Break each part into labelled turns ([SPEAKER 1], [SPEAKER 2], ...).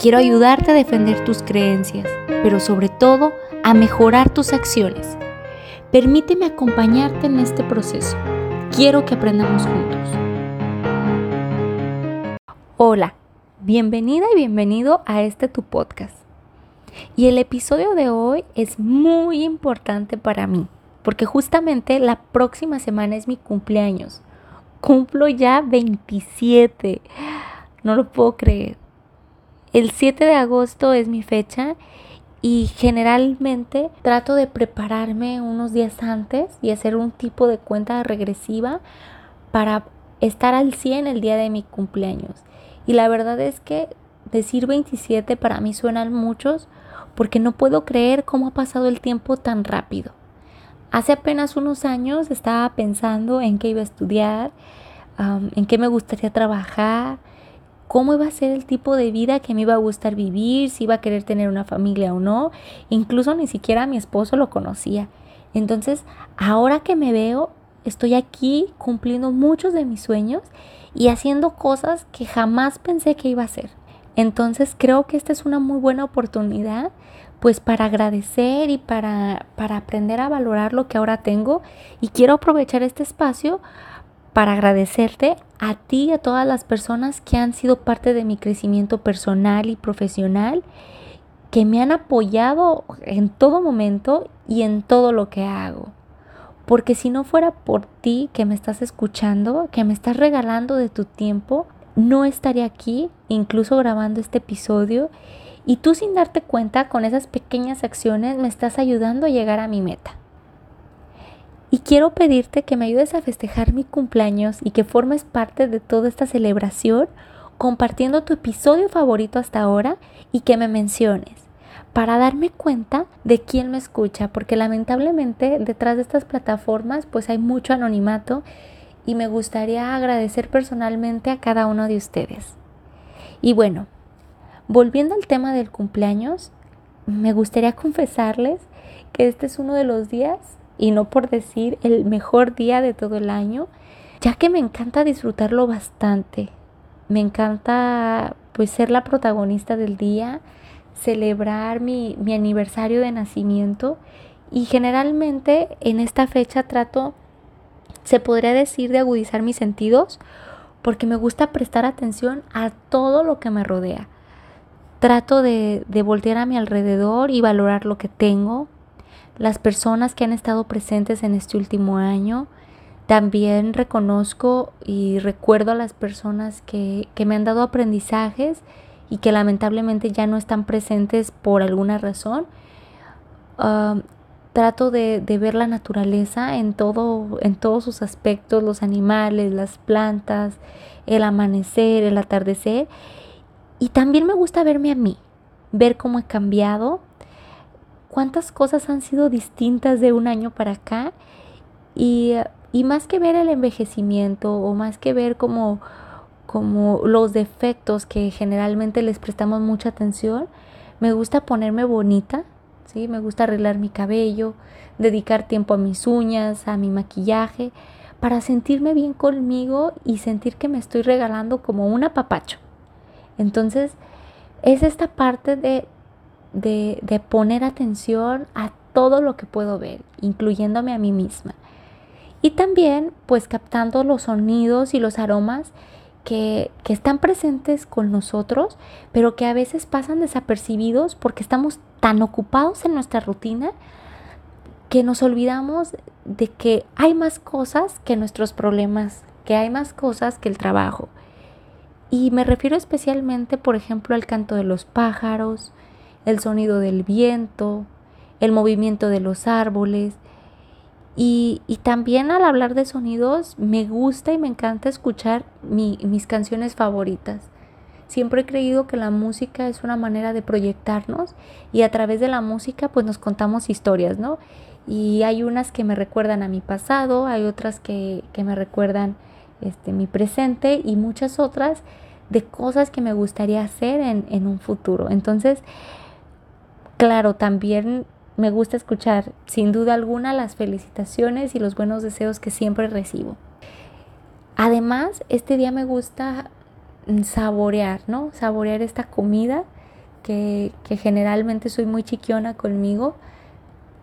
[SPEAKER 1] Quiero ayudarte a defender tus creencias pero sobre todo a mejorar tus acciones. Permíteme acompañarte en este proceso. Quiero que aprendamos juntos. Hola, bienvenida y bienvenido a este tu podcast. Y el episodio de hoy es muy importante para mí, porque justamente la próxima semana es mi cumpleaños. Cumplo ya 27. No lo puedo creer. El 7 de agosto es mi fecha y generalmente trato de prepararme unos días antes y hacer un tipo de cuenta regresiva para estar al 100 el día de mi cumpleaños. Y la verdad es que decir 27 para mí suenan muchos porque no puedo creer cómo ha pasado el tiempo tan rápido. Hace apenas unos años estaba pensando en qué iba a estudiar, en qué me gustaría trabajar, cómo iba a ser el tipo de vida que me iba a gustar vivir, si iba a querer tener una familia o no. Incluso ni siquiera mi esposo lo conocía. Entonces, ahora que me veo, estoy aquí cumpliendo muchos de mis sueños y haciendo cosas que jamás pensé que iba a hacer. Entonces, creo que esta es una muy buena oportunidad pues para agradecer y para, para aprender a valorar lo que ahora tengo y quiero aprovechar este espacio para agradecerte a ti y a todas las personas que han sido parte de mi crecimiento personal y profesional, que me han apoyado en todo momento y en todo lo que hago. Porque si no fuera por ti que me estás escuchando, que me estás regalando de tu tiempo, no estaría aquí, incluso grabando este episodio. Y tú sin darte cuenta, con esas pequeñas acciones, me estás ayudando a llegar a mi meta. Y quiero pedirte que me ayudes a festejar mi cumpleaños y que formes parte de toda esta celebración compartiendo tu episodio favorito hasta ahora y que me menciones para darme cuenta de quién me escucha, porque lamentablemente detrás de estas plataformas pues hay mucho anonimato y me gustaría agradecer personalmente a cada uno de ustedes. Y bueno, volviendo al tema del cumpleaños, me gustaría confesarles que este es uno de los días y no por decir el mejor día de todo el año, ya que me encanta disfrutarlo bastante. Me encanta pues ser la protagonista del día, celebrar mi, mi aniversario de nacimiento y generalmente en esta fecha trato, se podría decir, de agudizar mis sentidos porque me gusta prestar atención a todo lo que me rodea. Trato de, de voltear a mi alrededor y valorar lo que tengo, las personas que han estado presentes en este último año. También reconozco y recuerdo a las personas que, me han dado aprendizajes y que lamentablemente ya no están presentes por alguna razón. trato de, de, ver la naturaleza en, todo, en todos sus aspectos, los animales, las plantas, el amanecer, el atardecer. Y también me gusta verme a mí, ver cómo he cambiado, cuántas cosas han sido distintas de un año para acá y, más que ver el envejecimiento o más que ver como, como los defectos que generalmente les prestamos mucha atención, me gusta ponerme bonita, ¿sí? me gusta arreglar mi cabello, dedicar tiempo a mis uñas, a mi maquillaje, para sentirme bien conmigo y sentir que me estoy regalando como un apapacho. Entonces, es esta parte de de, poner atención a todo lo que puedo ver, incluyéndome a mí misma. Y también pues captando los sonidos y los aromas que, que, están presentes con nosotros, pero que a veces pasan desapercibidos porque estamos tan ocupados en nuestra rutina que nos olvidamos de que hay más cosas que nuestros problemas, que hay más cosas que el trabajo. Y me refiero especialmente, por ejemplo, al canto de los pájaros, el sonido del viento, el movimiento de los árboles. Y, también al hablar de sonidos, me gusta y me encanta escuchar mis canciones favoritas. Siempre he creído que la música es una manera de proyectarnos y a través de la música pues nos contamos historias, ¿no? Y hay unas que me recuerdan a mi pasado, hay otras que, me recuerdan este, mi presente y muchas otras de cosas que me gustaría hacer en, en un futuro. Entonces, claro, también me gusta escuchar sin duda alguna las felicitaciones y los buenos deseos que siempre recibo. Además, este día me gusta saborear, ¿no? Saborear esta comida que, generalmente soy muy chiquiona conmigo.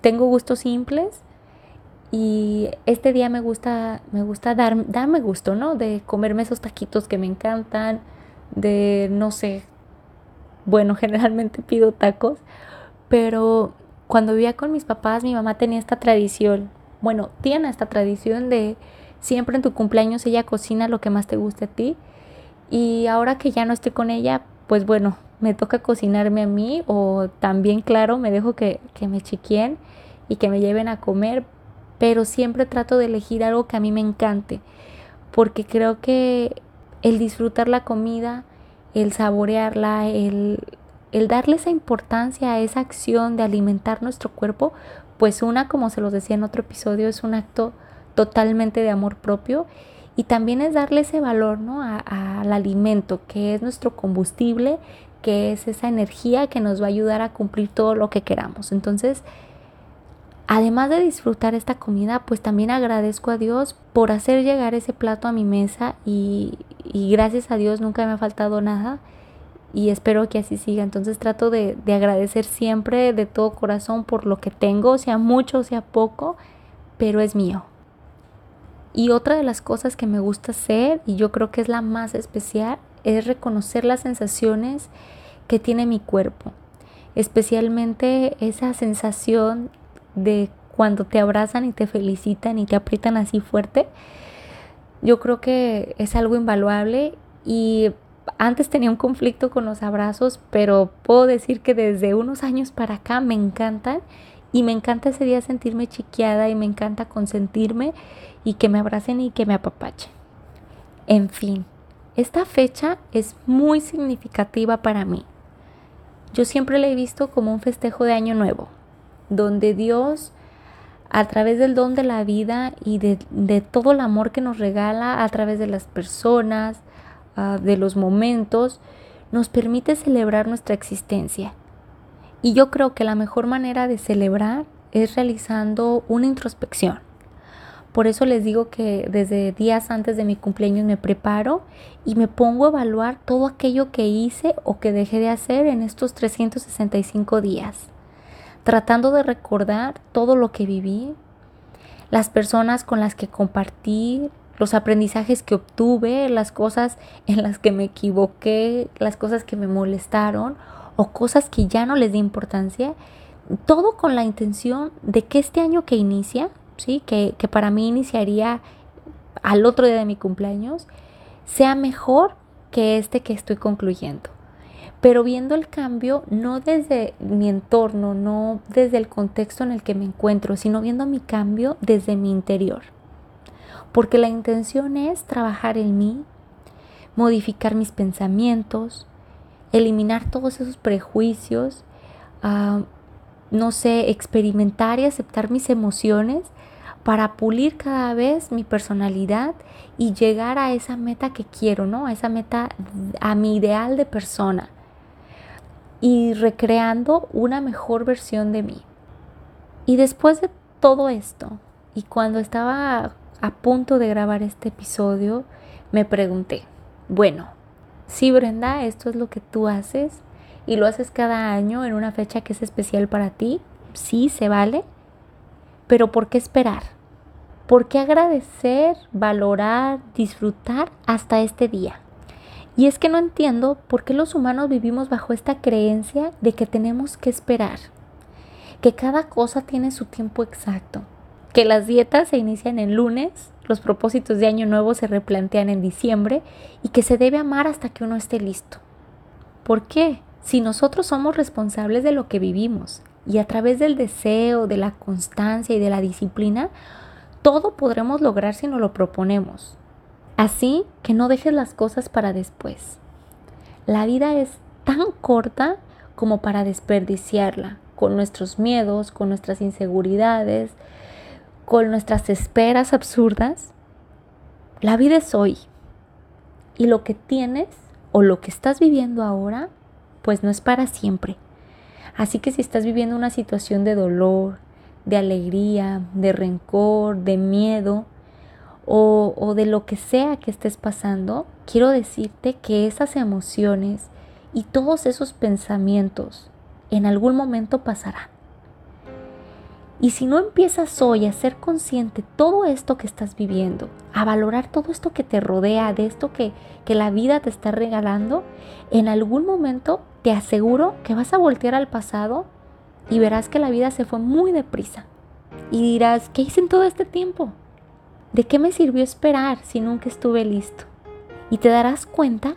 [SPEAKER 1] Tengo gustos simples y este día me gusta, me gusta dar, darme gusto, ¿no? De comerme esos taquitos que me encantan, de, no sé, bueno, generalmente pido tacos, pero cuando vivía con mis papás, mi mamá tenía esta tradición, bueno, tiene esta tradición de siempre en tu cumpleaños ella cocina lo que más te guste a ti. Y ahora que ya no estoy con ella, pues bueno, me toca cocinarme a mí o también, claro, me dejo que, que me chiquien y que me lleven a comer, pero siempre trato de elegir algo que a mí me encante, porque creo que el disfrutar la comida, el saborearla, el, el darle esa importancia a esa acción de alimentar nuestro cuerpo, pues una, como se los decía en otro episodio, es un acto totalmente de amor propio y también es darle ese valor ¿no? al alimento, que es nuestro combustible, que es esa energía que nos va a ayudar a cumplir todo lo que queramos. Entonces, además de disfrutar esta comida, pues también agradezco a Dios por hacer llegar ese plato a mi mesa y, y gracias a Dios nunca me ha faltado nada y espero que así siga. Entonces trato de, de, agradecer siempre de todo corazón por lo que tengo, sea mucho, sea poco, pero es mío. Y otra de las cosas que me gusta hacer, y yo creo que es la más especial, es reconocer las sensaciones que tiene mi cuerpo. Especialmente esa sensación de cuando te abrazan y te felicitan y te aprietan así fuerte. Yo creo que es algo invaluable y antes tenía un conflicto con los abrazos, pero puedo decir que desde unos años para acá me encantan y me encanta ese día sentirme chiqueada y me encanta consentirme y que me abracen y que me apapachen. En fin, esta fecha es muy significativa para mí. Yo siempre la he visto como un festejo de año nuevo, donde Dios, a través del don de la vida y de, de todo el amor que nos regala a través de las personas, Ah, de los momentos, nos permite celebrar nuestra existencia. Y yo creo que la mejor manera de celebrar es realizando una introspección. Por eso les digo que desde días antes de mi cumpleaños me preparo y me pongo a evaluar todo aquello que hice o que dejé de hacer en estos 365 días, tratando de recordar todo lo que viví, las personas con las que compartí, los aprendizajes que obtuve, las cosas en las que me equivoqué, las cosas que me molestaron o cosas que ya no les di importancia, todo con la intención de que este año que inicia, ¿sí? que, que para mí iniciaría al otro día de mi cumpleaños, sea mejor que este que estoy concluyendo. Pero viendo el cambio no desde mi entorno, no desde el contexto en el que me encuentro, sino viendo mi cambio desde mi interior porque la intención es trabajar en mí, modificar mis pensamientos, eliminar todos esos prejuicios, ah, no sé, experimentar y aceptar mis emociones para pulir cada vez mi personalidad y llegar a esa meta que quiero, ¿no? A esa meta, a mi ideal de persona. Y recreando una mejor versión de mí. Y después de todo esto, y cuando estaba a punto de grabar este episodio, me pregunté, bueno, sí Brenda, esto es lo que tú haces y lo haces cada año en una fecha que es especial para ti, sí, se vale, pero ¿por qué esperar? ¿Por qué agradecer, valorar, disfrutar hasta este día? Y es que no entiendo por qué los humanos vivimos bajo esta creencia de que tenemos que esperar, que cada cosa tiene su tiempo exacto que las dietas se inician el lunes, los propósitos de año nuevo se replantean en diciembre y que se debe amar hasta que uno esté listo. ¿Por qué? Si nosotros somos responsables de lo que vivimos y a través del deseo, de la constancia y de la disciplina, todo podremos lograr si nos lo proponemos. Así que no dejes las cosas para después. La vida es tan corta como para desperdiciarla con nuestros miedos, con nuestras inseguridades, con nuestras esperas absurdas. La vida es hoy. Y lo que tienes o lo que estás viviendo ahora, pues no es para siempre. Así que si estás viviendo una situación de dolor, de alegría, de rencor, de miedo o, de lo que sea que estés pasando, quiero decirte que esas emociones y todos esos pensamientos en algún momento pasarán. Y si no empiezas hoy a ser consciente todo esto que estás viviendo, a valorar todo esto que te rodea, de esto que, que la vida te está regalando, en algún momento te aseguro que vas a voltear al pasado y verás que la vida se fue muy deprisa. Y dirás, ¿qué hice en todo este tiempo? ¿De qué me sirvió esperar si nunca estuve listo? Y te darás cuenta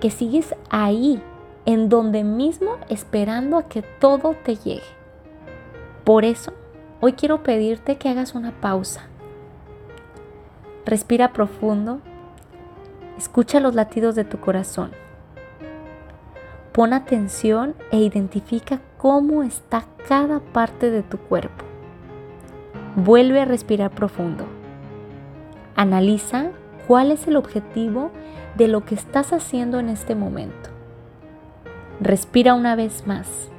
[SPEAKER 1] que sigues ahí, en donde mismo, esperando a que todo te llegue. Por eso, hoy quiero pedirte que hagas una pausa. Respira profundo, escucha los latidos de tu corazón. Pon atención e identifica cómo está cada parte de tu cuerpo. Vuelve a respirar profundo. Analiza cuál es el objetivo de lo que estás haciendo en este momento. Respira una vez más.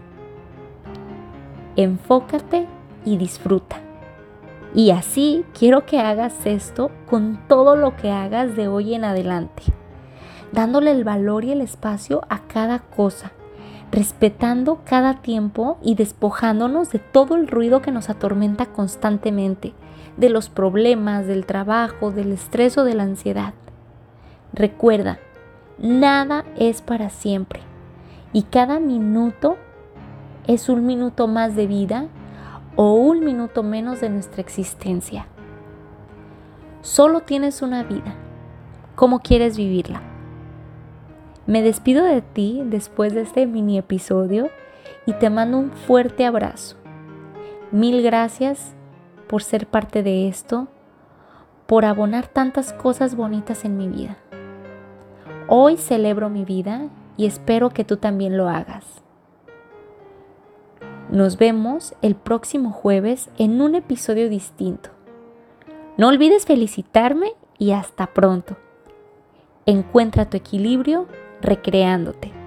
[SPEAKER 1] Enfócate y disfruta. Y así quiero que hagas esto con todo lo que hagas de hoy en adelante, dándole el valor y el espacio a cada cosa, respetando cada tiempo y despojándonos de todo el ruido que nos atormenta constantemente, de los problemas, del trabajo, del estrés o de la ansiedad. Recuerda, nada es para siempre y cada minuto es un minuto más de vida o un minuto menos de nuestra existencia. Solo tienes una vida. ¿Cómo quieres vivirla? Me despido de ti después de este mini episodio y te mando un fuerte abrazo. Mil gracias por ser parte de esto, por abonar tantas cosas bonitas en mi vida. Hoy celebro mi vida y espero que tú también lo hagas. Nos vemos el próximo jueves en un episodio distinto. No olvides felicitarme y hasta pronto. Encuentra tu equilibrio recreándote.